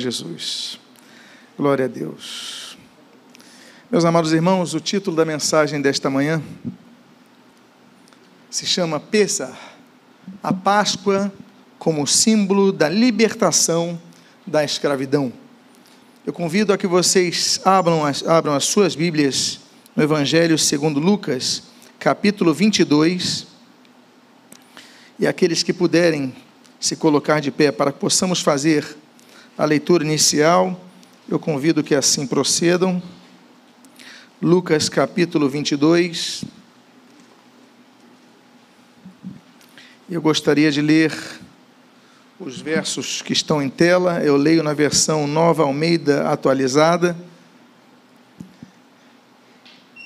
Jesus. Glória a Deus. Meus amados irmãos, o título da mensagem desta manhã se chama Pêssar, a Páscoa como símbolo da libertação da escravidão. Eu convido a que vocês abram as, abram as suas Bíblias no Evangelho segundo Lucas, capítulo 22, e aqueles que puderem se colocar de pé para que possamos fazer a leitura inicial, eu convido que assim procedam. Lucas capítulo 22. Eu gostaria de ler os versos que estão em tela. Eu leio na versão Nova Almeida atualizada.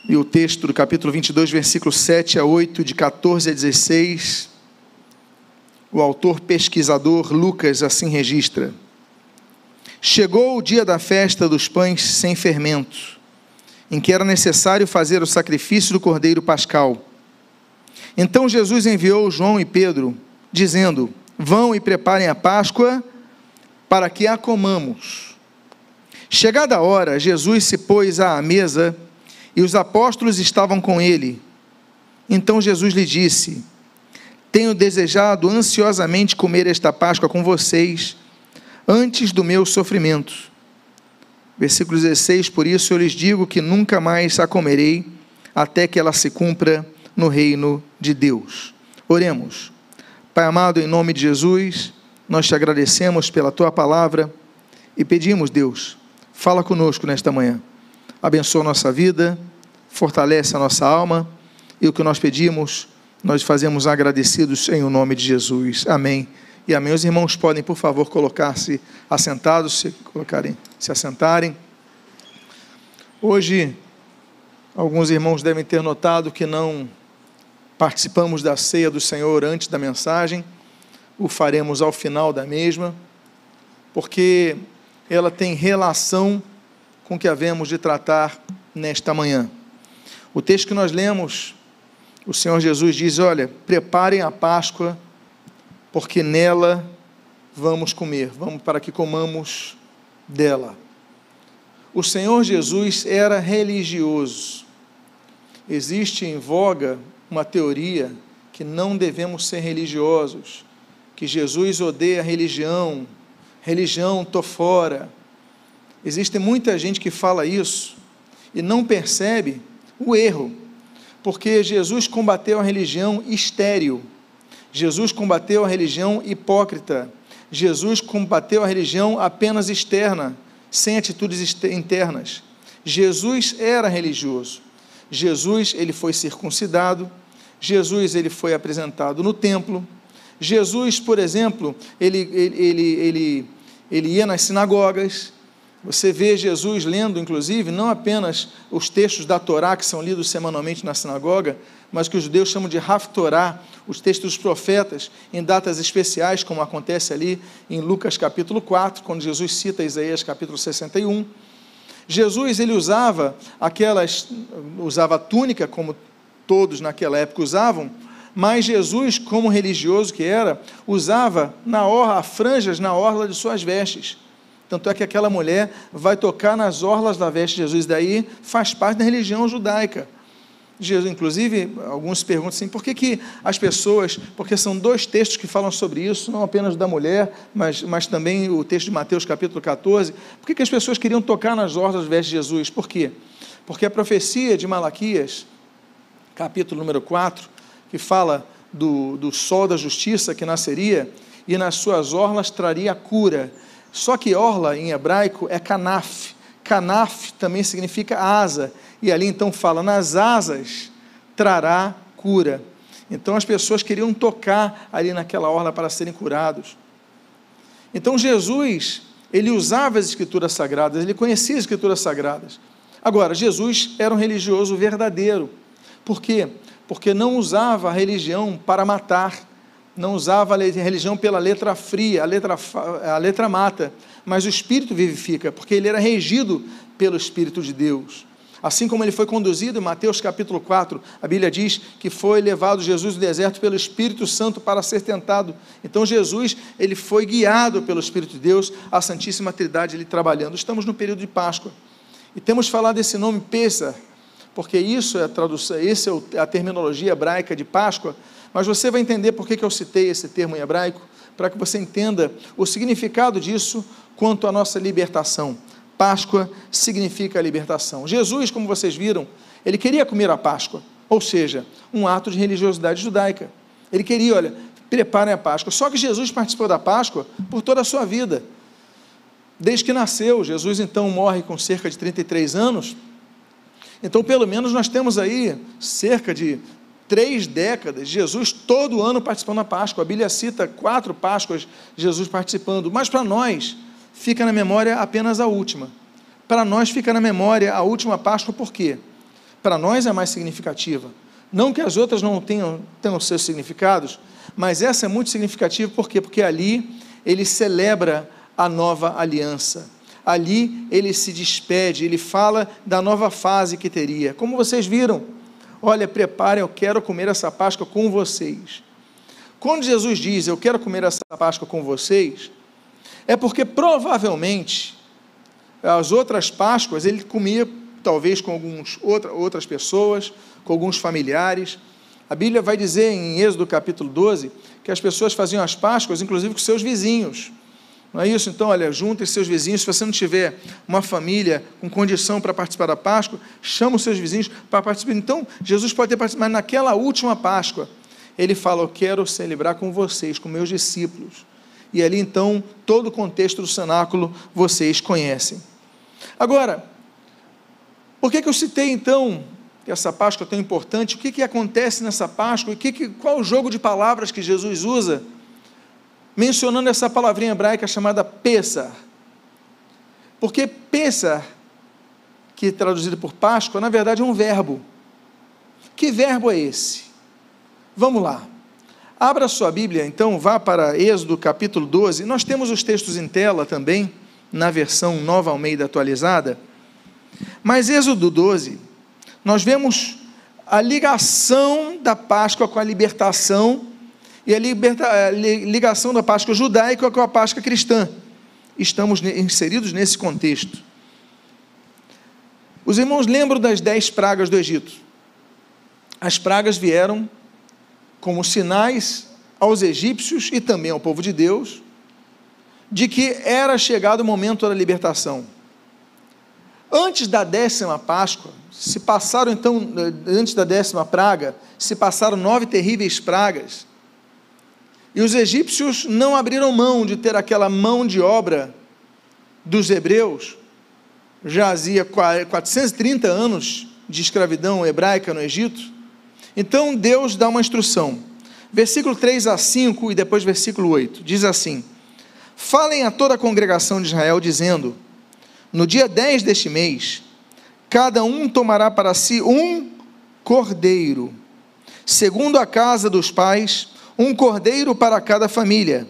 E o texto do capítulo 22, versículos 7 a 8, de 14 a 16. O autor pesquisador Lucas assim registra. Chegou o dia da festa dos pães sem fermento, em que era necessário fazer o sacrifício do cordeiro pascal. Então Jesus enviou João e Pedro, dizendo: Vão e preparem a Páscoa para que a comamos. Chegada a hora, Jesus se pôs à mesa e os apóstolos estavam com ele. Então Jesus lhe disse: Tenho desejado ansiosamente comer esta Páscoa com vocês antes do meu sofrimento. Versículo 16: Por isso eu lhes digo que nunca mais a comerei, até que ela se cumpra no reino de Deus. Oremos. Pai amado, em nome de Jesus, nós te agradecemos pela tua palavra e pedimos, Deus, fala conosco nesta manhã. Abençoa a nossa vida, fortalece a nossa alma e o que nós pedimos, nós fazemos agradecidos em o nome de Jesus. Amém e amém. Os irmãos podem, por favor, colocar-se assentados, se colocarem, se assentarem. Hoje, alguns irmãos devem ter notado que não participamos da ceia do Senhor antes da mensagem, o faremos ao final da mesma, porque ela tem relação com o que havemos de tratar nesta manhã. O texto que nós lemos, o Senhor Jesus diz: Olha, preparem a Páscoa porque nela vamos comer, vamos para que comamos dela. O Senhor Jesus era religioso. Existe em voga uma teoria que não devemos ser religiosos, que Jesus odeia a religião, religião tô fora. Existe muita gente que fala isso e não percebe o erro, porque Jesus combateu a religião estéril Jesus combateu a religião hipócrita. Jesus combateu a religião apenas externa, sem atitudes internas. Jesus era religioso. Jesus ele foi circuncidado. Jesus ele foi apresentado no templo. Jesus, por exemplo, ele, ele, ele, ele, ia nas sinagogas. Você vê Jesus lendo, inclusive, não apenas os textos da Torá que são lidos semanalmente na sinagoga, mas que os judeus chamam de Haftorá, os textos dos profetas, em datas especiais, como acontece ali em Lucas capítulo 4, quando Jesus cita Isaías capítulo 61. Jesus ele usava aquelas, usava túnica, como todos naquela época usavam, mas Jesus, como religioso que era, usava na orla, franjas na orla de suas vestes. Tanto é que aquela mulher vai tocar nas orlas da veste de Jesus, daí faz parte da religião judaica. Jesus, inclusive, alguns perguntam assim, por que, que as pessoas, porque são dois textos que falam sobre isso, não apenas da mulher, mas, mas também o texto de Mateus capítulo 14, por que, que as pessoas queriam tocar nas orlas das vestes de Jesus? Por quê? Porque a profecia de Malaquias, capítulo número 4, que fala do, do sol da justiça que nasceria, e nas suas orlas traria cura. Só que orla em hebraico é canaf. Canaf também significa asa e ali então fala: nas asas trará cura. Então as pessoas queriam tocar ali naquela orla para serem curados. Então Jesus, ele usava as escrituras sagradas, ele conhecia as escrituras sagradas. Agora, Jesus era um religioso verdadeiro. Por quê? Porque não usava a religião para matar, não usava a religião pela letra fria, a letra, a letra mata, mas o espírito vivifica, porque ele era regido pelo Espírito de Deus. Assim como ele foi conduzido em Mateus capítulo 4, a Bíblia diz que foi levado Jesus do deserto pelo Espírito Santo para ser tentado. Então Jesus, ele foi guiado pelo Espírito de Deus, a Santíssima Trindade ele trabalhando. Estamos no período de Páscoa. E temos falado desse nome Pesa, porque isso é a tradução, essa é a terminologia hebraica de Páscoa, mas você vai entender por que eu citei esse termo em hebraico, para que você entenda o significado disso quanto à nossa libertação. Páscoa significa libertação. Jesus, como vocês viram, ele queria comer a Páscoa, ou seja, um ato de religiosidade judaica. Ele queria, olha, preparem a Páscoa. Só que Jesus participou da Páscoa por toda a sua vida. Desde que nasceu, Jesus então morre com cerca de 33 anos. Então, pelo menos, nós temos aí cerca de três décadas, Jesus todo ano participando da Páscoa. A Bíblia cita quatro Páscoas Jesus participando, mas para nós, fica na memória apenas a última. Para nós fica na memória a última Páscoa, por quê? Para nós é mais significativa. Não que as outras não tenham, tenham seus significados, mas essa é muito significativa, por quê? Porque ali ele celebra a nova aliança. Ali ele se despede, ele fala da nova fase que teria. Como vocês viram, olha, preparem, eu quero comer essa Páscoa com vocês. Quando Jesus diz, eu quero comer essa Páscoa com vocês, é porque provavelmente as outras Páscoas ele comia talvez com alguns, outra, outras pessoas, com alguns familiares. A Bíblia vai dizer em Êxodo capítulo 12 que as pessoas faziam as Páscoas, inclusive com seus vizinhos. Não é isso? Então, olha, junte seus vizinhos. Se você não tiver uma família com condição para participar da Páscoa, chama os seus vizinhos para participar. Então, Jesus pode ter participado, mas naquela última Páscoa, ele fala: Eu quero celebrar com vocês, com meus discípulos e ali então todo o contexto do cenáculo vocês conhecem. Agora, por que, que eu citei então essa Páscoa tão importante? O que, que acontece nessa Páscoa? O que que, qual o jogo de palavras que Jesus usa? Mencionando essa palavrinha hebraica chamada Pessah. Porque Pessah, que é traduzido por Páscoa, na verdade é um verbo. Que verbo é esse? Vamos lá. Abra sua Bíblia, então, vá para Êxodo capítulo 12. Nós temos os textos em tela também, na versão Nova Almeida atualizada. Mas Êxodo 12, nós vemos a ligação da Páscoa com a libertação e a, liberta, a ligação da Páscoa judaica com a Páscoa cristã. Estamos inseridos nesse contexto. Os irmãos lembram das dez pragas do Egito. As pragas vieram como sinais aos egípcios e também ao povo de Deus de que era chegado o momento da libertação. Antes da décima Páscoa, se passaram então, antes da décima praga, se passaram nove terríveis pragas. E os egípcios não abriram mão de ter aquela mão de obra dos hebreus. Já havia 430 anos de escravidão hebraica no Egito. Então Deus dá uma instrução. Versículo 3 a 5 e depois versículo 8. Diz assim: Falem a toda a congregação de Israel, dizendo: No dia 10 deste mês, cada um tomará para si um cordeiro, segundo a casa dos pais, um cordeiro para cada família.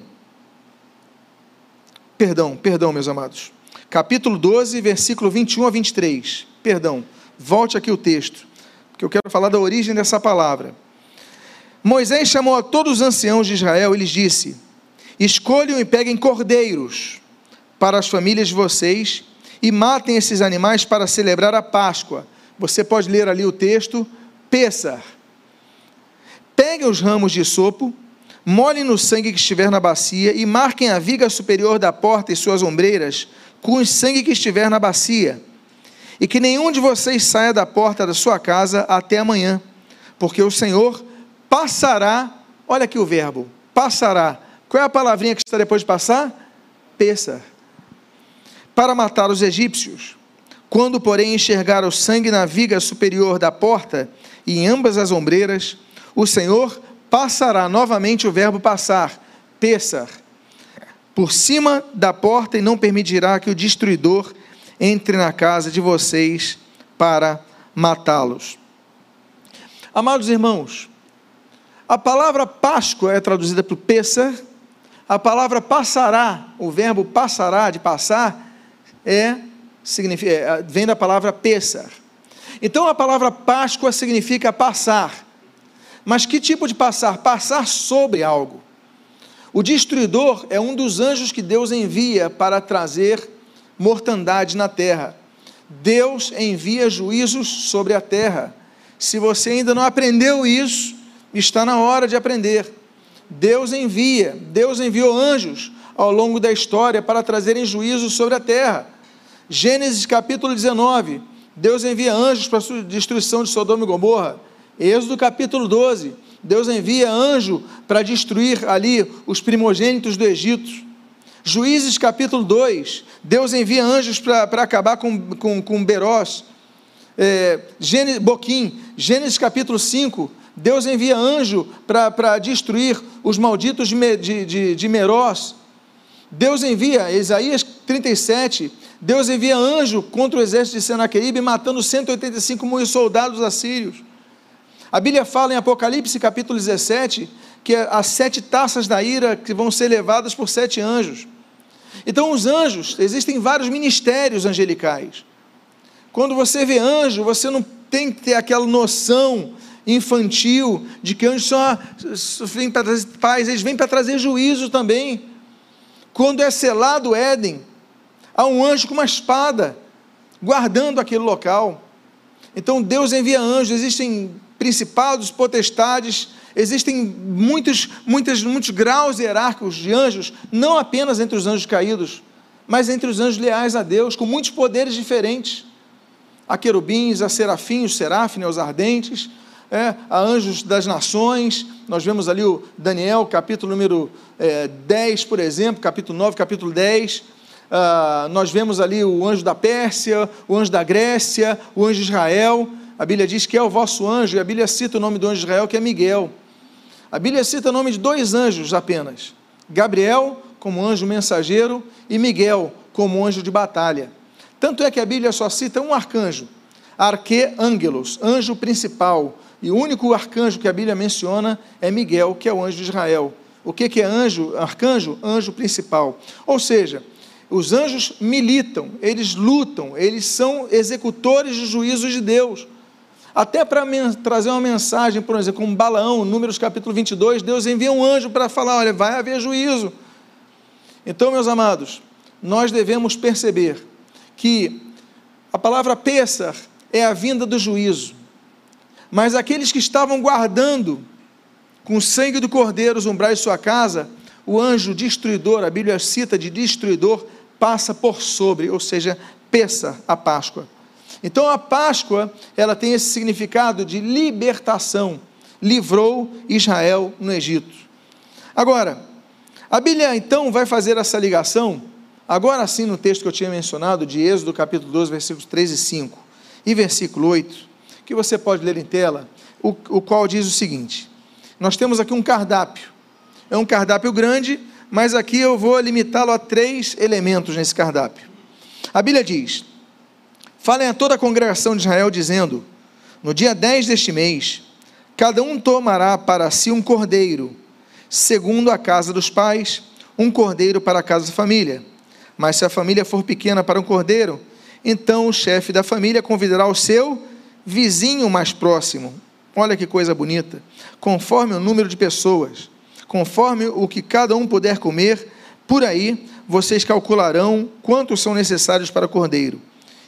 Perdão, perdão, meus amados. Capítulo 12, versículo 21 a 23. Perdão, volte aqui o texto porque eu quero falar da origem dessa palavra. Moisés chamou a todos os anciãos de Israel e lhes disse: Escolham e peguem cordeiros para as famílias de vocês e matem esses animais para celebrar a Páscoa. Você pode ler ali o texto, Pessar. Peguem os ramos de sopo, molhem no sangue que estiver na bacia e marquem a viga superior da porta e suas ombreiras com o sangue que estiver na bacia e que nenhum de vocês saia da porta da sua casa até amanhã, porque o Senhor passará, olha aqui o verbo, passará. Qual é a palavrinha que está depois de passar? Peça. Para matar os egípcios. Quando, porém, enxergar o sangue na viga superior da porta e em ambas as ombreiras, o Senhor passará novamente o verbo passar, pesar, por cima da porta e não permitirá que o destruidor entre na casa de vocês para matá-los. Amados irmãos, a palavra Páscoa é traduzida por Pessah, a palavra passará, o verbo passará, de passar, é, significa, é, vem da palavra Pessah. Então a palavra Páscoa significa passar. Mas que tipo de passar? Passar sobre algo. O destruidor é um dos anjos que Deus envia para trazer mortandade na terra. Deus envia juízos sobre a terra. Se você ainda não aprendeu isso, está na hora de aprender. Deus envia, Deus enviou anjos ao longo da história para trazerem juízo sobre a terra. Gênesis capítulo 19, Deus envia anjos para a destruição de Sodoma e Gomorra. Êxodo capítulo 12, Deus envia anjo para destruir ali os primogênitos do Egito. Juízes capítulo 2, Deus envia anjos para acabar com, com, com Berós. É, Gênesis, Boquim, Gênesis capítulo 5, Deus envia anjo para destruir os malditos de, de, de, de Merós. Deus envia, Isaías 37, Deus envia anjo contra o exército de Senaqueribe, matando 185 mil soldados assírios. A Bíblia fala em Apocalipse capítulo 17 que as sete taças da ira que vão ser levadas por sete anjos. Então, os anjos, existem vários ministérios angelicais. Quando você vê anjo, você não tem que ter aquela noção infantil de que anjos só vêm para trazer paz, eles vêm para trazer juízo também. Quando é selado o Éden, há um anjo com uma espada guardando aquele local. Então Deus envia anjos, existem principados, potestades, existem muitos, muitos, muitos graus hierárquicos de anjos, não apenas entre os anjos caídos, mas entre os anjos leais a Deus, com muitos poderes diferentes. Há querubins, há serafins, serafim, os ardentes, é, a anjos das nações, nós vemos ali o Daniel, capítulo número é, 10, por exemplo, capítulo 9, capítulo 10, ah, nós vemos ali o anjo da Pérsia, o anjo da Grécia, o anjo de Israel, a Bíblia diz que é o vosso anjo, e a Bíblia cita o nome do anjo de Israel, que é Miguel. A Bíblia cita o nome de dois anjos apenas: Gabriel, como anjo mensageiro, e Miguel, como anjo de batalha. Tanto é que a Bíblia só cita um arcanjo, Arqueângelos, anjo principal, e o único arcanjo que a Bíblia menciona é Miguel, que é o anjo de Israel. O que é anjo? Arcanjo? Anjo principal. Ou seja, os anjos militam, eles lutam, eles são executores de juízos de Deus. Até para trazer uma mensagem, por exemplo, como Balaão, Números capítulo 22, Deus envia um anjo para falar: olha, vai haver juízo. Então, meus amados, nós devemos perceber que a palavra Pêssar é a vinda do juízo. Mas aqueles que estavam guardando com o sangue do cordeiro os umbrais de sua casa, o anjo destruidor, a Bíblia cita de destruidor, passa por sobre, ou seja, peça a Páscoa. Então a Páscoa, ela tem esse significado de libertação. Livrou Israel no Egito. Agora, a Bíblia então vai fazer essa ligação, agora sim no texto que eu tinha mencionado, de Êxodo capítulo 12, versículos 3 e 5, e versículo 8, que você pode ler em tela, o, o qual diz o seguinte: Nós temos aqui um cardápio. É um cardápio grande, mas aqui eu vou limitá-lo a três elementos nesse cardápio. A Bíblia diz: Falem a toda a congregação de Israel, dizendo: No dia 10 deste mês, cada um tomará para si um cordeiro, segundo a casa dos pais, um cordeiro para a casa da família. Mas se a família for pequena para um cordeiro, então o chefe da família convidará o seu vizinho mais próximo. Olha que coisa bonita. Conforme o número de pessoas, conforme o que cada um puder comer, por aí vocês calcularão quantos são necessários para o cordeiro.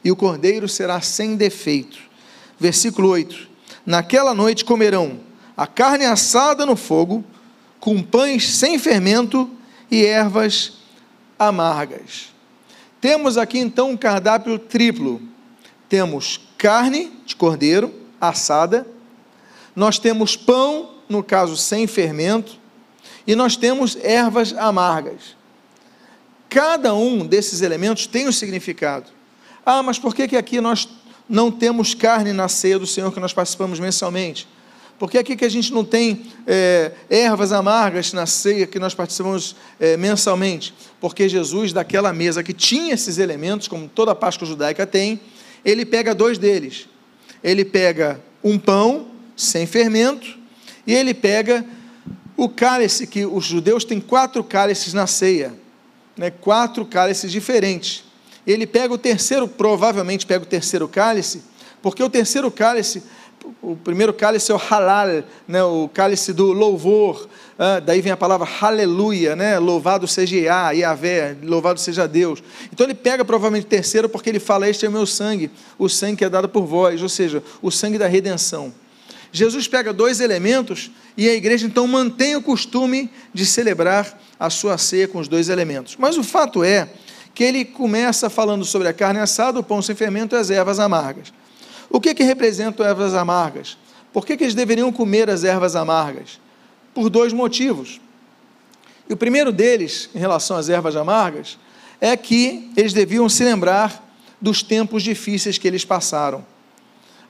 E o cordeiro será sem defeito. Versículo 8: Naquela noite comerão a carne assada no fogo, com pães sem fermento e ervas amargas. Temos aqui então um cardápio triplo. Temos carne de cordeiro assada, nós temos pão, no caso sem fermento, e nós temos ervas amargas. Cada um desses elementos tem um significado. Ah, mas por que, que aqui nós não temos carne na ceia do Senhor que nós participamos mensalmente? Por que aqui que a gente não tem é, ervas amargas na ceia que nós participamos é, mensalmente? Porque Jesus, daquela mesa que tinha esses elementos, como toda a Páscoa judaica tem, ele pega dois deles. Ele pega um pão sem fermento e ele pega o cálice, que os judeus têm quatro cálices na ceia, né? quatro cálices diferentes. Ele pega o terceiro, provavelmente pega o terceiro cálice, Porque o terceiro cálice, o primeiro cálice é o halal, né, o cálice do louvor, ah, daí vem a palavra aleluia, né, louvado seja Yah, Yahvé, louvado seja Deus. Então ele pega provavelmente o terceiro porque ele fala: Este é o meu sangue, o sangue que é dado por vós, ou seja, o sangue da redenção. Jesus pega dois elementos e a igreja então mantém o costume de celebrar a sua ceia com os dois elementos. Mas o fato é que ele começa falando sobre a carne assada, o pão sem fermento e as ervas amargas. O que, que representam ervas amargas? Por que, que eles deveriam comer as ervas amargas? Por dois motivos. E o primeiro deles, em relação às ervas amargas, é que eles deviam se lembrar dos tempos difíceis que eles passaram.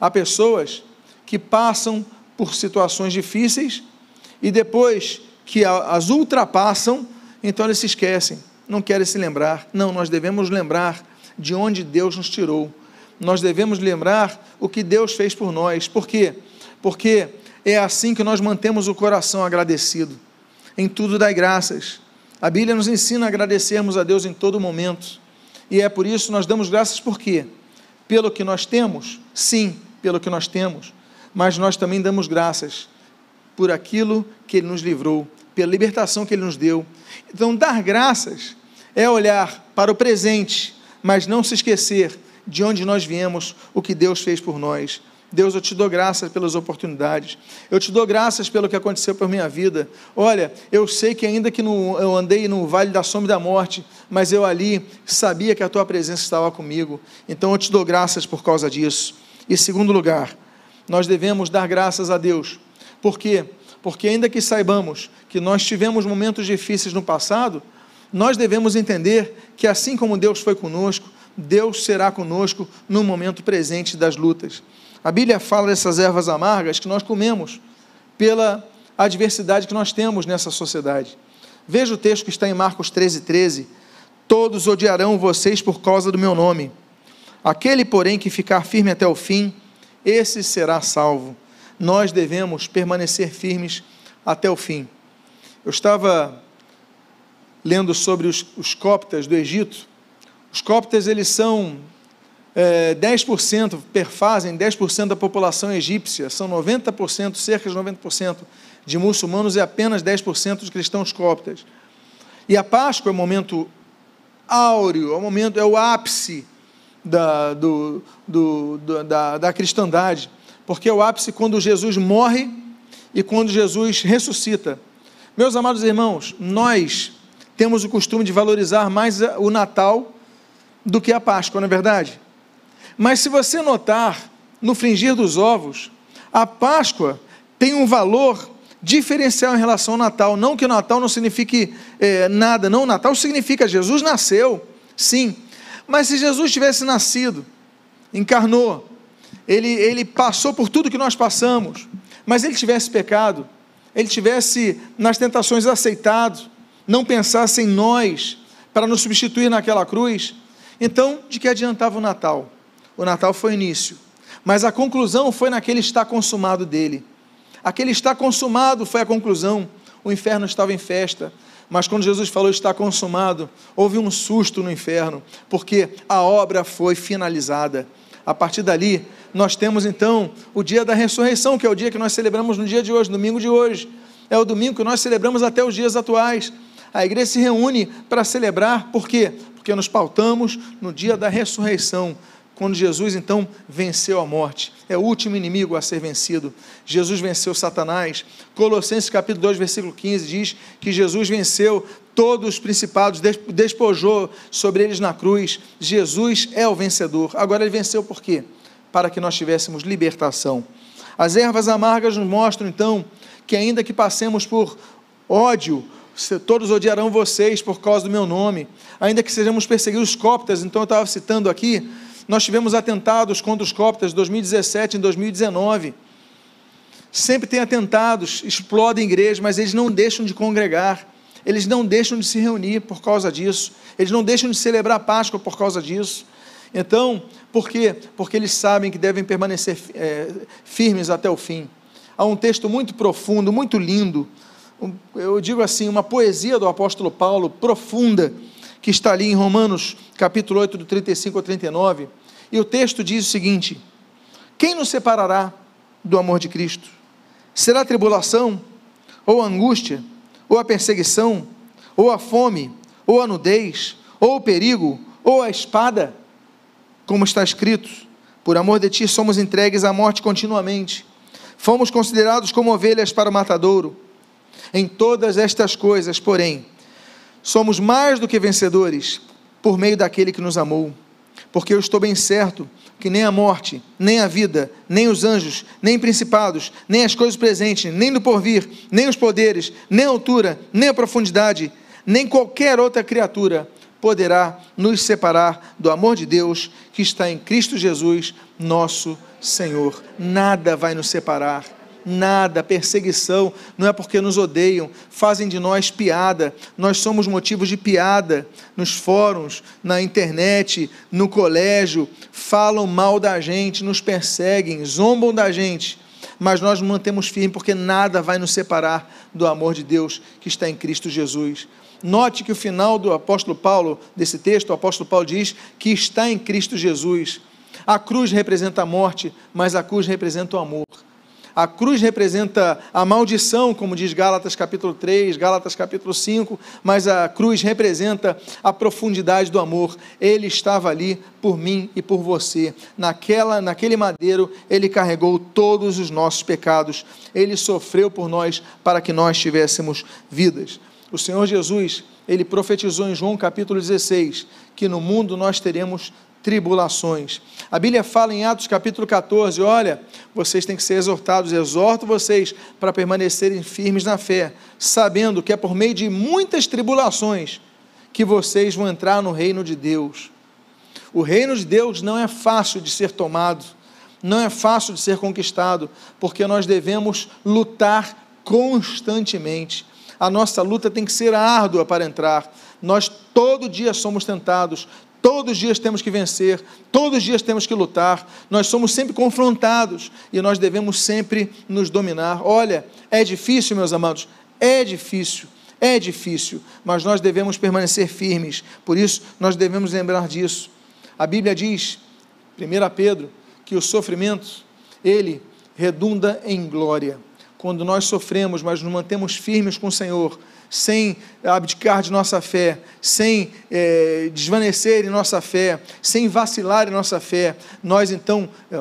Há pessoas que passam por situações difíceis e depois que as ultrapassam, então eles se esquecem, não querem se lembrar. Não, nós devemos lembrar de onde Deus nos tirou nós devemos lembrar o que Deus fez por nós. Por quê? Porque é assim que nós mantemos o coração agradecido. Em tudo dai graças. A Bíblia nos ensina a agradecermos a Deus em todo momento. E é por isso nós damos graças por quê? Pelo que nós temos? Sim, pelo que nós temos. Mas nós também damos graças por aquilo que Ele nos livrou, pela libertação que Ele nos deu. Então, dar graças é olhar para o presente, mas não se esquecer de onde nós viemos, o que Deus fez por nós. Deus, eu te dou graças pelas oportunidades. Eu te dou graças pelo que aconteceu por minha vida. Olha, eu sei que ainda que no, eu andei no vale da sombra e da morte, mas eu ali sabia que a tua presença estava comigo. Então eu te dou graças por causa disso. E segundo lugar, nós devemos dar graças a Deus. Por quê? Porque ainda que saibamos que nós tivemos momentos difíceis no passado, nós devemos entender que assim como Deus foi conosco, Deus será conosco no momento presente das lutas. A Bíblia fala dessas ervas amargas que nós comemos pela adversidade que nós temos nessa sociedade. Veja o texto que está em Marcos 13, 13. Todos odiarão vocês por causa do meu nome. Aquele, porém, que ficar firme até o fim, esse será salvo. Nós devemos permanecer firmes até o fim. Eu estava lendo sobre os, os coptas do Egito, os coptas, eles são é, 10%, perfazem 10% da população egípcia, são 90%, cerca de 90% de muçulmanos e apenas 10% de cristãos coptas. E a Páscoa é o momento áureo, é o momento, é o ápice da, do, do, da, da cristandade, porque é o ápice quando Jesus morre e quando Jesus ressuscita. Meus amados irmãos, nós temos o costume de valorizar mais o Natal do que a Páscoa, não é verdade? Mas se você notar, no fringir dos ovos, a Páscoa tem um valor diferencial em relação ao Natal. Não que o Natal não signifique é, nada, não. O Natal significa Jesus nasceu, sim. Mas se Jesus tivesse nascido, encarnou, ele, ele passou por tudo que nós passamos, mas ele tivesse pecado, ele tivesse nas tentações aceitado, não pensasse em nós para nos substituir naquela cruz, então, de que adiantava o Natal? O Natal foi o início, mas a conclusão foi naquele está consumado dele. Aquele está consumado foi a conclusão. O inferno estava em festa, mas quando Jesus falou está consumado, houve um susto no inferno, porque a obra foi finalizada. A partir dali, nós temos então o dia da ressurreição, que é o dia que nós celebramos no dia de hoje, domingo de hoje. É o domingo que nós celebramos até os dias atuais. A igreja se reúne para celebrar, por quê? porque nos pautamos no dia da ressurreição, quando Jesus então venceu a morte. É o último inimigo a ser vencido. Jesus venceu Satanás. Colossenses capítulo 2, versículo 15 diz que Jesus venceu todos os principados, despojou sobre eles na cruz. Jesus é o vencedor. Agora ele venceu por quê? Para que nós tivéssemos libertação. As ervas amargas nos mostram então que ainda que passemos por ódio, todos odiarão vocês por causa do meu nome, ainda que sejamos perseguidos coptas, então eu estava citando aqui, nós tivemos atentados contra os coptas em 2017 e 2019. Sempre tem atentados, explodem igrejas, mas eles não deixam de congregar, eles não deixam de se reunir por causa disso, eles não deixam de celebrar a Páscoa por causa disso. Então, por quê? Porque eles sabem que devem permanecer é, firmes até o fim. Há um texto muito profundo, muito lindo, eu digo assim, uma poesia do apóstolo Paulo profunda, que está ali em Romanos, capítulo 8, do 35 ao 39. E o texto diz o seguinte: Quem nos separará do amor de Cristo? Será tribulação, ou angústia, ou a perseguição, ou a fome, ou a nudez, ou o perigo, ou a espada? Como está escrito: Por amor de ti somos entregues à morte continuamente. Fomos considerados como ovelhas para o matadouro. Em todas estas coisas, porém, somos mais do que vencedores por meio daquele que nos amou. Porque eu estou bem certo que nem a morte, nem a vida, nem os anjos, nem principados, nem as coisas presentes, nem do porvir, nem os poderes, nem a altura, nem a profundidade, nem qualquer outra criatura poderá nos separar do amor de Deus que está em Cristo Jesus, nosso Senhor. Nada vai nos separar nada, perseguição, não é porque nos odeiam, fazem de nós piada, nós somos motivos de piada nos fóruns, na internet, no colégio, falam mal da gente, nos perseguem, zombam da gente, mas nós nos mantemos firmes porque nada vai nos separar do amor de Deus que está em Cristo Jesus. Note que o final do apóstolo Paulo, desse texto, o apóstolo Paulo diz que está em Cristo Jesus. A cruz representa a morte, mas a cruz representa o amor. A cruz representa a maldição, como diz Gálatas capítulo 3, Gálatas capítulo 5, mas a cruz representa a profundidade do amor. Ele estava ali por mim e por você. Naquela, naquele madeiro, ele carregou todos os nossos pecados. Ele sofreu por nós para que nós tivéssemos vidas. O Senhor Jesus, ele profetizou em João capítulo 16 que no mundo nós teremos tribulações. A Bíblia fala em Atos capítulo 14: olha, vocês têm que ser exortados, exorto vocês para permanecerem firmes na fé, sabendo que é por meio de muitas tribulações que vocês vão entrar no reino de Deus. O reino de Deus não é fácil de ser tomado, não é fácil de ser conquistado, porque nós devemos lutar constantemente. A nossa luta tem que ser árdua para entrar. Nós todo dia somos tentados, Todos os dias temos que vencer, todos os dias temos que lutar, nós somos sempre confrontados e nós devemos sempre nos dominar. Olha, é difícil, meus amados, é difícil, é difícil, mas nós devemos permanecer firmes, por isso nós devemos lembrar disso. A Bíblia diz, 1 Pedro, que o sofrimento, ele redunda em glória. Quando nós sofremos, mas nos mantemos firmes com o Senhor, sem abdicar de nossa fé, sem é, desvanecer em nossa fé, sem vacilar em nossa fé, nós então, é,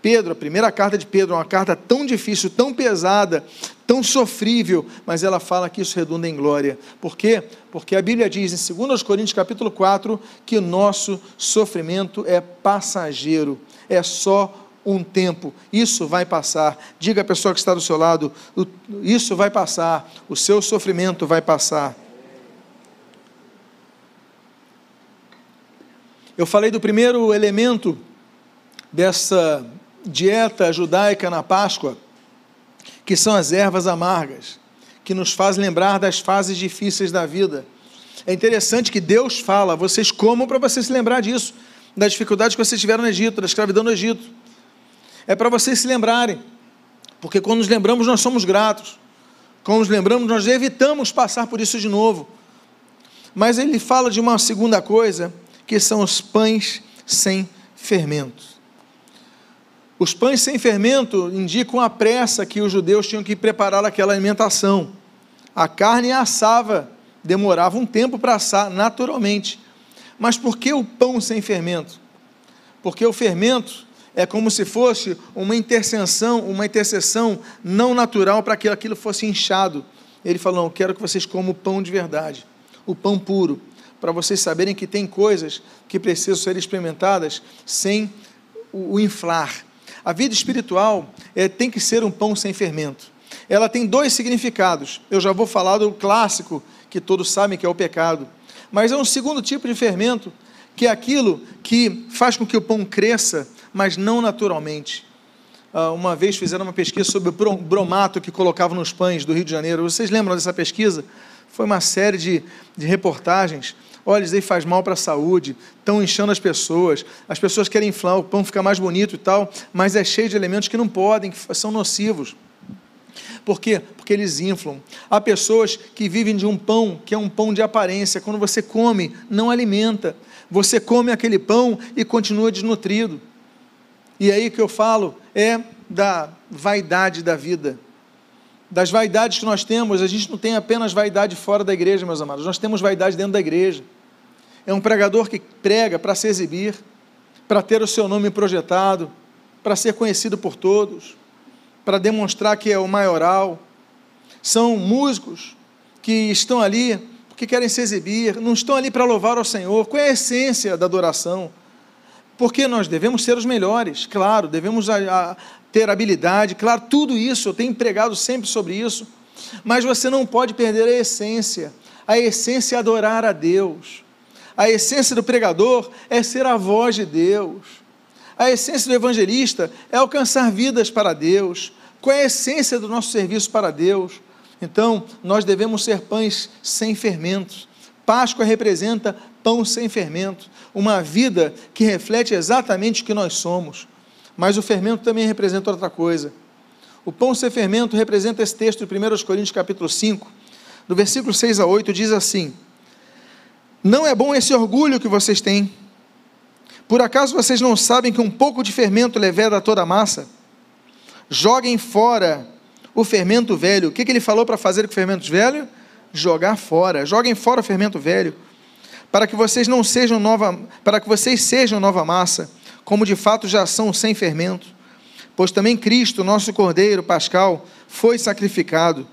Pedro, a primeira carta de Pedro, é uma carta tão difícil, tão pesada, tão sofrível, mas ela fala que isso redunda em glória. Por quê? Porque a Bíblia diz em 2 Coríntios capítulo 4 que o nosso sofrimento é passageiro, é só um tempo, isso vai passar. Diga à pessoa que está do seu lado: isso vai passar, o seu sofrimento vai passar. Eu falei do primeiro elemento dessa dieta judaica na Páscoa, que são as ervas amargas, que nos faz lembrar das fases difíceis da vida. É interessante que Deus fala, vocês comam para vocês se lembrar disso, das dificuldades que vocês tiveram no Egito, da escravidão no Egito é para vocês se lembrarem, porque quando nos lembramos, nós somos gratos. Quando nos lembramos, nós evitamos passar por isso de novo. Mas ele fala de uma segunda coisa, que são os pães sem fermento. Os pães sem fermento indicam a pressa que os judeus tinham que preparar aquela alimentação. A carne assava, demorava um tempo para assar naturalmente. Mas por que o pão sem fermento? Porque o fermento é como se fosse uma intercessão, uma intercessão não natural para que aquilo fosse inchado. Ele falou: Eu quero que vocês comam o pão de verdade, o pão puro, para vocês saberem que tem coisas que precisam ser experimentadas sem o, inflar. A vida espiritual é, tem que ser um pão sem fermento. Ela tem dois significados. Eu já vou falar do clássico, que todos sabem que é o pecado. Mas é um segundo tipo de fermento, que é aquilo que faz com que o pão cresça mas não naturalmente. Ah, uma vez fizeram uma pesquisa sobre o bromato que colocavam nos pães do Rio de Janeiro. Vocês lembram dessa pesquisa? Foi uma série de, de reportagens. Olha, isso aí faz mal para a saúde, estão inchando as pessoas, as pessoas querem inflar, o pão fica mais bonito e tal, mas é cheio de elementos que não podem, que são nocivos. Por quê? Porque eles inflam. Há pessoas que vivem de um pão que é um pão de aparência. Quando você come, não alimenta. Você come aquele pão e continua desnutrido. E aí que eu falo é da vaidade da vida. Das vaidades que nós temos, a gente não tem apenas vaidade fora da igreja, meus amados, nós temos vaidade dentro da igreja. É um pregador que prega para se exibir, para ter o seu nome projetado, para ser conhecido por todos, para demonstrar que é o maioral. São músicos que estão ali porque querem se exibir, não estão ali para louvar ao Senhor. Qual é a essência da adoração? Porque nós devemos ser os melhores, claro, devemos a, a, ter habilidade, claro, tudo isso, eu tenho pregado sempre sobre isso, mas você não pode perder a essência. A essência é adorar a Deus. A essência do pregador é ser a voz de Deus. A essência do evangelista é alcançar vidas para Deus. Qual é a essência do nosso serviço para Deus? Então, nós devemos ser pães sem fermentos. Páscoa representa pão sem fermento, uma vida que reflete exatamente o que nós somos. Mas o fermento também representa outra coisa. O pão sem fermento representa esse texto de 1 Coríntios capítulo 5, do versículo 6 a 8, diz assim: Não é bom esse orgulho que vocês têm. Por acaso vocês não sabem que um pouco de fermento leveda toda a massa? Joguem fora o fermento velho. O que, que ele falou para fazer com o fermento velho? Jogar fora. Joguem fora o fermento velho, para que vocês não sejam nova, para que vocês sejam nova massa, como de fato já são sem fermento. Pois também Cristo, nosso Cordeiro Pascal, foi sacrificado.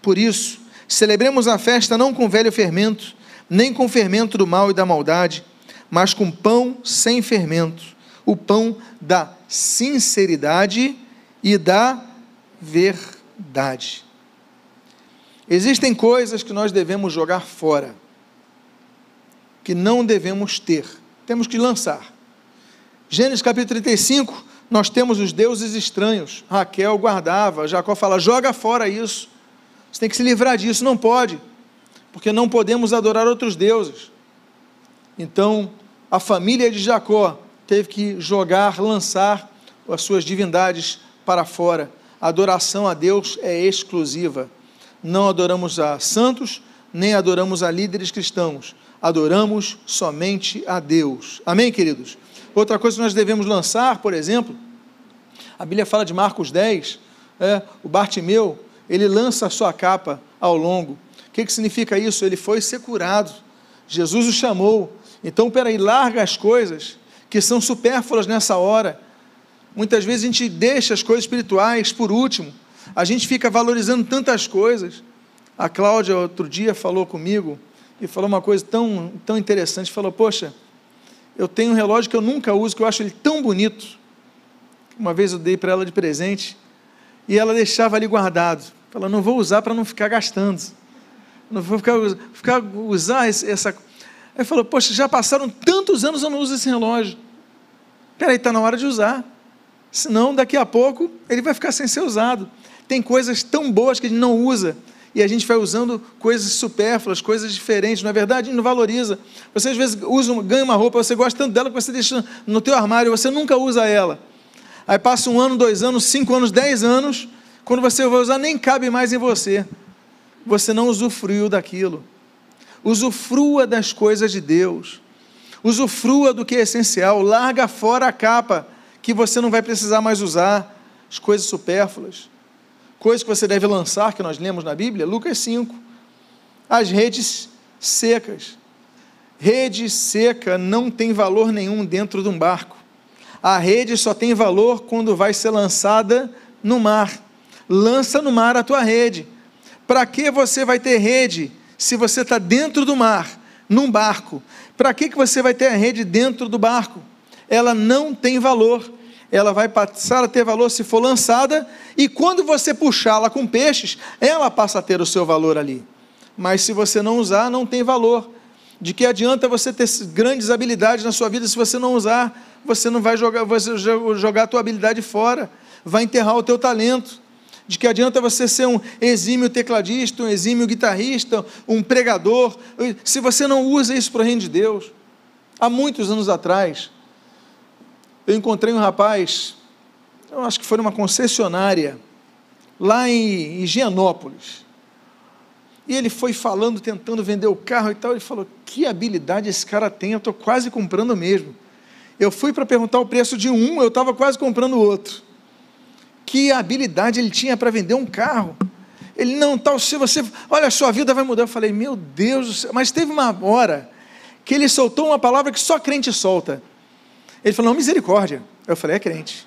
Por isso, celebremos a festa não com velho fermento, nem com fermento do mal e da maldade, mas com pão sem fermento, o pão da sinceridade e da verdade. Existem coisas que nós devemos jogar fora, que não devemos ter, temos que lançar. Gênesis capítulo 35, nós temos os deuses estranhos. Raquel guardava, Jacó fala: joga fora isso. Você tem que se livrar disso, não pode, porque não podemos adorar outros deuses. Então, a família de Jacó teve que jogar, lançar as suas divindades para fora a adoração a Deus é exclusiva. Não adoramos a santos, nem adoramos a líderes cristãos. Adoramos somente a Deus. Amém, queridos? Outra coisa que nós devemos lançar, por exemplo, a Bíblia fala de Marcos 10, é, o Bartimeu, ele lança a sua capa ao longo. O que, que significa isso? Ele foi ser curado. Jesus o chamou. Então, peraí, larga as coisas que são supérfluas nessa hora Muitas vezes a gente deixa as coisas espirituais por último. A gente fica valorizando tantas coisas. A Cláudia, outro dia, falou comigo e falou uma coisa tão, tão interessante. Falou: Poxa, eu tenho um relógio que eu nunca uso, que eu acho ele tão bonito. Uma vez eu dei para ela de presente e ela deixava ali guardado. Falou: Não vou usar para não ficar gastando. Não vou ficar, ficar usar essa. Aí falou: Poxa, já passaram tantos anos eu não uso esse relógio. Peraí, está na hora de usar senão daqui a pouco ele vai ficar sem ser usado. Tem coisas tão boas que ele não usa e a gente vai usando coisas supérfluas, coisas diferentes, não é verdade? Não valoriza. Você às vezes usa, ganha uma roupa, você gosta tanto dela que você deixa no teu armário, você nunca usa ela. Aí passa um ano, dois anos, cinco anos, dez anos, quando você vai usar nem cabe mais em você. Você não usufruiu daquilo. Usufrua das coisas de Deus. Usufrua do que é essencial. Larga fora a capa que você não vai precisar mais usar, as coisas supérfluas, coisas que você deve lançar, que nós lemos na Bíblia, Lucas 5. As redes secas. Rede seca não tem valor nenhum dentro de um barco. A rede só tem valor quando vai ser lançada no mar. Lança no mar a tua rede. Para que você vai ter rede se você está dentro do mar, num barco? Para que, que você vai ter a rede dentro do barco? Ela não tem valor ela vai passar a ter valor se for lançada, e quando você puxá-la com peixes, ela passa a ter o seu valor ali. Mas se você não usar, não tem valor. De que adianta você ter grandes habilidades na sua vida se você não usar? Você não vai jogar, você jogar a tua habilidade fora, vai enterrar o teu talento. De que adianta você ser um exímio tecladista, um exímio guitarrista, um pregador, se você não usa isso para o reino de Deus? Há muitos anos atrás, eu encontrei um rapaz, eu acho que foi numa concessionária, lá em Higienópolis. E ele foi falando, tentando vender o carro e tal. Ele falou: Que habilidade esse cara tem, eu estou quase comprando mesmo. Eu fui para perguntar o preço de um, eu estava quase comprando o outro. Que habilidade ele tinha para vender um carro. Ele não tal, se você, olha, a sua vida vai mudar. Eu falei, meu Deus do céu. Mas teve uma hora que ele soltou uma palavra que só crente solta. Ele falou, não, misericórdia. Eu falei, é crente.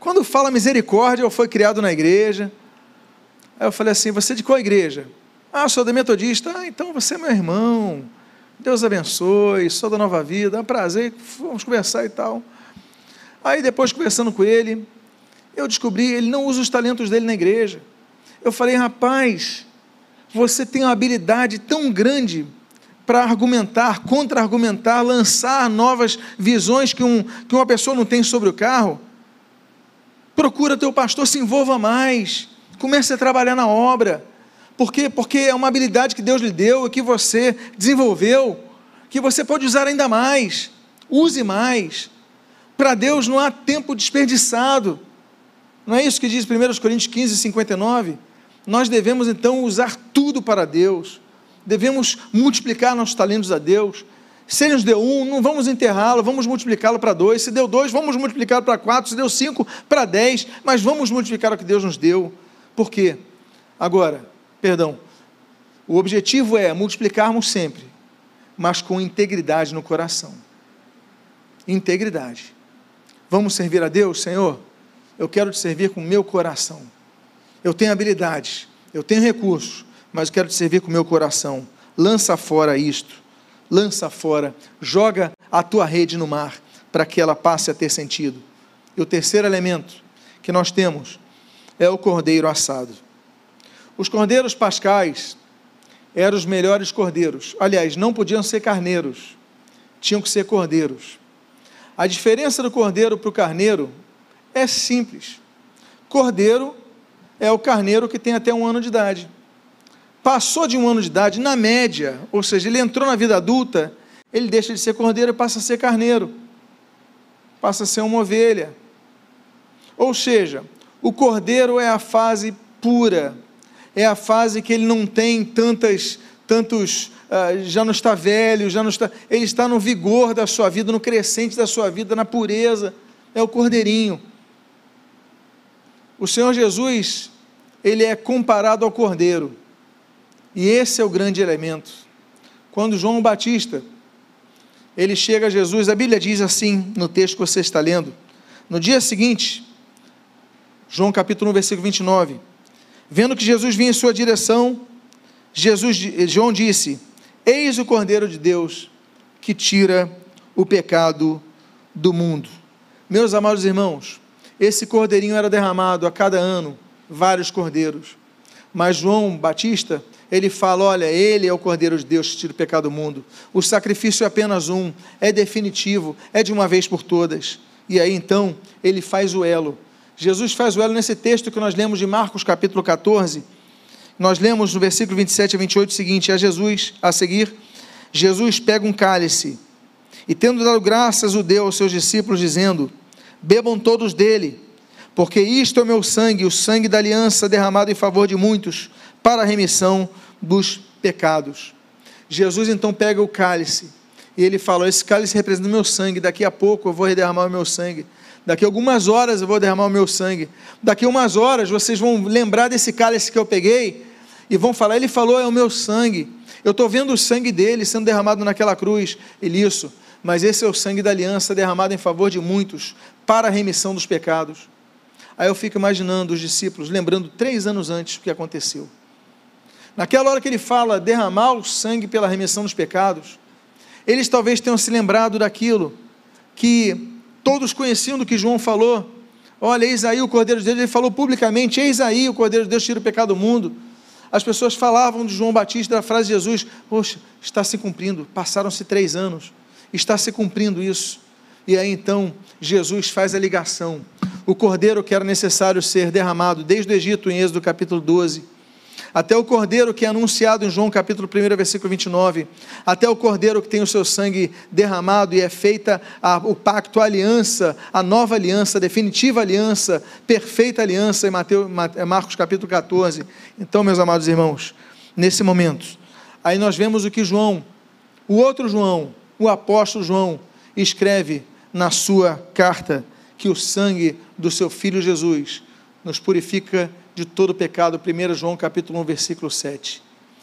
Quando fala misericórdia, eu fui criado na igreja. Aí eu falei assim, você é de qual igreja? Ah, sou da metodista. Ah, então você é meu irmão. Deus abençoe, sou da nova vida, é um prazer, vamos conversar e tal. Aí depois conversando com ele, eu descobri, ele não usa os talentos dele na igreja. Eu falei, rapaz, você tem uma habilidade tão grande para argumentar, contra-argumentar, lançar novas visões que, um, que uma pessoa não tem sobre o carro. Procura teu pastor, se envolva mais, comece a trabalhar na obra. Por quê? Porque é uma habilidade que Deus lhe deu que você desenvolveu, que você pode usar ainda mais. Use mais. Para Deus não há tempo desperdiçado. Não é isso que diz 1 Coríntios 15, 59? Nós devemos então usar tudo para Deus. Devemos multiplicar nossos talentos a Deus. Se ele nos deu um, não vamos enterrá-lo, vamos multiplicá-lo para dois. Se deu dois, vamos multiplicá-lo para quatro. Se deu cinco, para dez. Mas vamos multiplicar o que Deus nos deu. Por quê? Agora, Perdão. O objetivo é multiplicarmos sempre, mas com integridade no coração. Integridade. Vamos servir a Deus, Senhor? Eu quero te servir com o meu coração. Eu tenho habilidades, eu tenho recursos, mas eu quero te servir com o meu coração. Lança fora isto. Lança fora. Joga a tua rede no mar para que ela passe a ter sentido. E o terceiro elemento que nós temos é o cordeiro assado. Os cordeiros pascais eram os melhores cordeiros. Aliás, não podiam ser carneiros, tinham que ser cordeiros. A diferença do cordeiro para o carneiro é simples. Cordeiro é o carneiro que tem até um ano de idade. Passou de um ano de idade, na média, ou seja, ele entrou na vida adulta, ele deixa de ser cordeiro e passa a ser carneiro, passa a ser uma ovelha. Ou seja, o cordeiro é a fase pura, é a fase que ele não tem tantas, tantos, uh, já não está velho, já não está, ele está no vigor da sua vida, no crescente da sua vida, na pureza, é o cordeirinho. O Senhor Jesus, ele é comparado ao cordeiro, e esse é o grande elemento. Quando João Batista, ele chega a Jesus, a Bíblia diz assim, no texto que você está lendo, no dia seguinte, João capítulo 1, versículo 29, Vendo que Jesus vinha em sua direção, Jesus, João disse: Eis o Cordeiro de Deus que tira o pecado do mundo. Meus amados irmãos, esse cordeirinho era derramado a cada ano, vários cordeiros. Mas João Batista, ele fala: olha, ele é o Cordeiro de Deus que tira o pecado do mundo. O sacrifício é apenas um, é definitivo, é de uma vez por todas. E aí então, ele faz o elo Jesus faz o elo nesse texto que nós lemos de Marcos capítulo 14. Nós lemos no versículo 27 a 28 o seguinte: a Jesus, a seguir, Jesus pega um cálice e, tendo dado graças, o deu aos seus discípulos, dizendo: Bebam todos dele, porque isto é o meu sangue, o sangue da aliança derramado em favor de muitos, para a remissão dos pecados. Jesus então pega o cálice e ele fala: Esse cálice representa o meu sangue, daqui a pouco eu vou derramar o meu sangue. Daqui a algumas horas eu vou derramar o meu sangue. Daqui a umas horas vocês vão lembrar desse cálice que eu peguei e vão falar: Ele falou, é o meu sangue. Eu estou vendo o sangue dele sendo derramado naquela cruz. Ele, isso, mas esse é o sangue da aliança derramado em favor de muitos para a remissão dos pecados. Aí eu fico imaginando os discípulos, lembrando três anos antes o que aconteceu. Naquela hora que ele fala derramar o sangue pela remissão dos pecados, eles talvez tenham se lembrado daquilo que Todos conheciam do que João falou. Olha, eis aí o Cordeiro de Deus, ele falou publicamente: Eis aí o Cordeiro de Deus tira o pecado do mundo. As pessoas falavam de João Batista, da frase de Jesus: Poxa, está se cumprindo, passaram-se três anos, está se cumprindo isso. E aí então Jesus faz a ligação. O cordeiro que era necessário ser derramado desde o Egito, em Êxodo capítulo 12 até o cordeiro que é anunciado em João capítulo 1, versículo 29, até o cordeiro que tem o seu sangue derramado e é feita a, o pacto, a aliança, a nova aliança, a definitiva aliança, perfeita aliança em Mateus, Marcos capítulo 14. Então, meus amados irmãos, nesse momento, aí nós vemos o que João, o outro João, o apóstolo João, escreve na sua carta que o sangue do seu filho Jesus nos purifica de todo pecado. 1 João capítulo 1, versículo 7.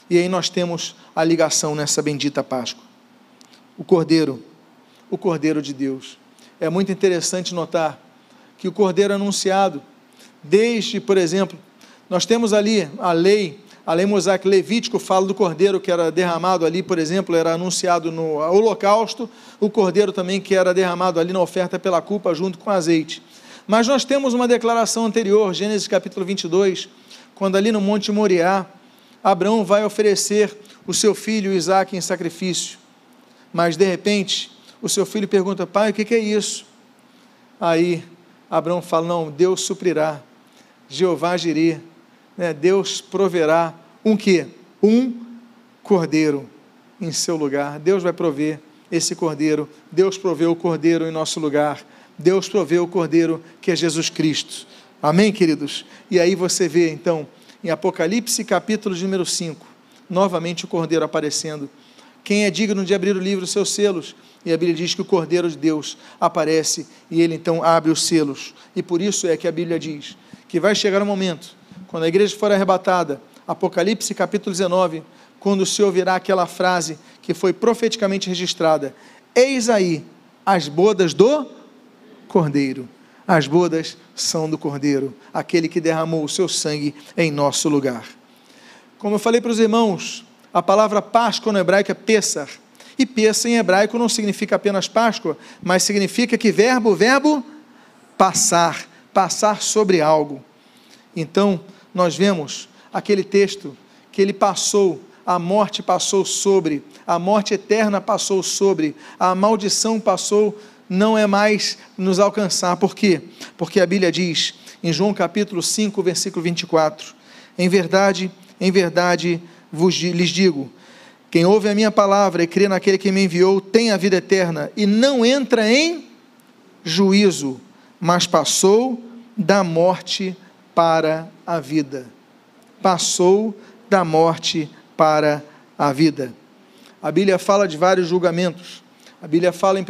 E aí nós temos a ligação nessa bendita Páscoa. O Cordeiro, o Cordeiro de Deus. É muito interessante notar que o Cordeiro anunciado, desde, por exemplo, nós temos ali a lei, a lei mosaica Levítico fala do cordeiro que era derramado ali, por exemplo, era anunciado no holocausto, o cordeiro também que era derramado ali na oferta pela culpa junto com azeite. Mas nós temos uma declaração anterior, Gênesis capítulo 22, quando ali no Monte Moriá, Abraão vai oferecer o seu filho Isaac em sacrifício. Mas de repente, o seu filho pergunta: Pai, o que é isso? Aí Abraão fala: Não, Deus suprirá, Jeová Jireh, né? Deus proverá um que? Um cordeiro em seu lugar. Deus vai prover esse cordeiro. Deus proveu o cordeiro em nosso lugar. Deus proveu o cordeiro que é Jesus Cristo. Amém, queridos? E aí você vê, então, em Apocalipse, capítulo número 5, novamente o cordeiro aparecendo. Quem é digno de abrir o livro, seus selos? E a Bíblia diz que o Cordeiro de Deus aparece e ele então abre os selos. E por isso é que a Bíblia diz que vai chegar o um momento, quando a igreja for arrebatada, Apocalipse capítulo 19, quando se ouvirá aquela frase que foi profeticamente registrada: Eis aí as bodas do Cordeiro. As bodas são do Cordeiro, aquele que derramou o seu sangue em nosso lugar. Como eu falei para os irmãos, a palavra Páscoa no hebraico é Pessar. E Pessar em hebraico não significa apenas Páscoa, mas significa que verbo, verbo, passar, passar sobre algo. Então, nós vemos aquele texto que ele passou, a morte passou sobre, a morte eterna passou sobre, a maldição passou sobre não é mais nos alcançar. Por quê? Porque a Bíblia diz, em João capítulo 5, versículo 24: Em verdade, em verdade vos lhes digo: quem ouve a minha palavra e crê naquele que me enviou tem a vida eterna e não entra em juízo, mas passou da morte para a vida. Passou da morte para a vida. A Bíblia fala de vários julgamentos. A Bíblia fala em 1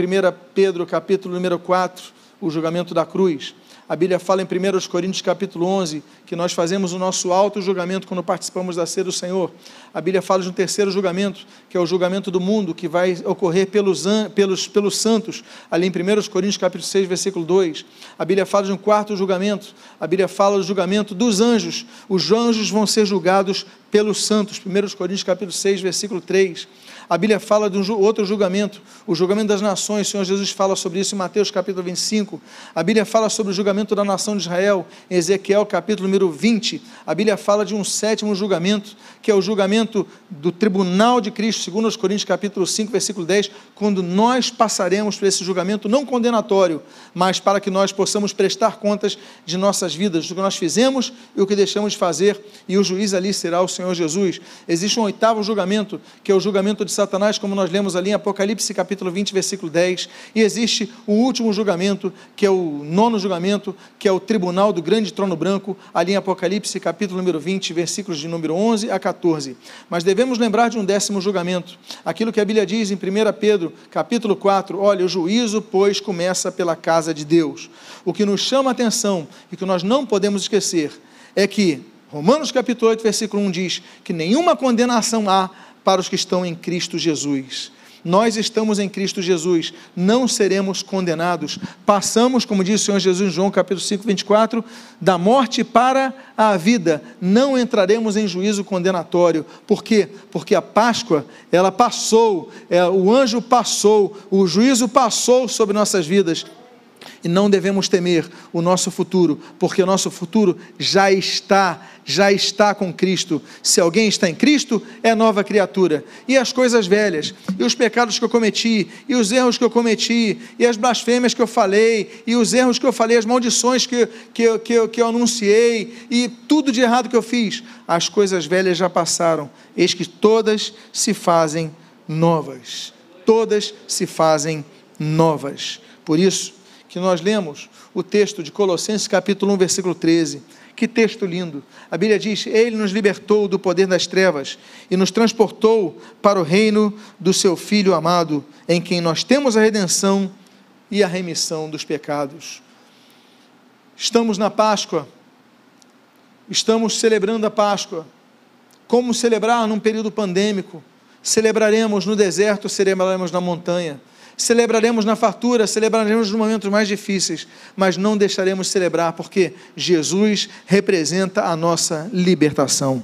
Pedro, capítulo número 4, o julgamento da cruz. A Bíblia fala em 1 Coríntios capítulo 11 que nós fazemos o nosso auto-julgamento quando participamos da ceia do Senhor. A Bíblia fala de um terceiro julgamento, que é o julgamento do mundo, que vai ocorrer pelos, pelos, pelos santos, ali em 1 Coríntios capítulo 6, versículo 2. A Bíblia fala de um quarto julgamento. A Bíblia fala do julgamento dos anjos. Os anjos vão ser julgados pelos santos. 1 Coríntios capítulo 6, versículo 3. A Bíblia fala de um outro julgamento, o julgamento das nações. O Senhor Jesus fala sobre isso em Mateus capítulo 25. A Bíblia fala sobre o julgamento da nação de Israel em Ezequiel capítulo número 20. A Bíblia fala de um sétimo julgamento, que é o julgamento do tribunal de Cristo, segundo os Coríntios capítulo 5, versículo 10, quando nós passaremos por esse julgamento não condenatório, mas para que nós possamos prestar contas de nossas vidas, do que nós fizemos e o que deixamos de fazer, e o juiz ali será o Senhor Jesus. Existe um oitavo julgamento, que é o julgamento de Satanás, como nós lemos ali em Apocalipse capítulo 20, versículo 10, e existe o último julgamento, que é o nono julgamento, que é o tribunal do grande trono branco, ali em Apocalipse capítulo número 20, versículos de número 11 a 14. Mas devemos lembrar de um décimo julgamento, aquilo que a Bíblia diz em 1 Pedro capítulo 4, olha, o juízo, pois, começa pela casa de Deus. O que nos chama a atenção e que nós não podemos esquecer é que Romanos capítulo 8, versículo 1 diz que nenhuma condenação há para os que estão em Cristo Jesus. Nós estamos em Cristo Jesus, não seremos condenados. Passamos, como disse o Senhor Jesus em João capítulo 5, 24, da morte para a vida. Não entraremos em juízo condenatório. Por quê? Porque a Páscoa, ela passou, é, o anjo passou, o juízo passou sobre nossas vidas e não devemos temer o nosso futuro, porque o nosso futuro já está, já está com Cristo. Se alguém está em Cristo, é nova criatura. E as coisas velhas, e os pecados que eu cometi, e os erros que eu cometi, e as blasfêmias que eu falei, e os erros que eu falei, as maldições que, que, que, que eu anunciei, e tudo de errado que eu fiz, as coisas velhas já passaram. Eis que todas se fazem novas. Todas se fazem novas. Por isso, que nós lemos o texto de Colossenses capítulo 1, versículo 13. Que texto lindo! A Bíblia diz: Ele nos libertou do poder das trevas e nos transportou para o reino do seu Filho amado, em quem nós temos a redenção e a remissão dos pecados. Estamos na Páscoa, estamos celebrando a Páscoa. Como celebrar num período pandêmico? Celebraremos no deserto, celebraremos na montanha Celebraremos na fartura, celebraremos nos momentos mais difíceis, mas não deixaremos celebrar, porque Jesus representa a nossa libertação.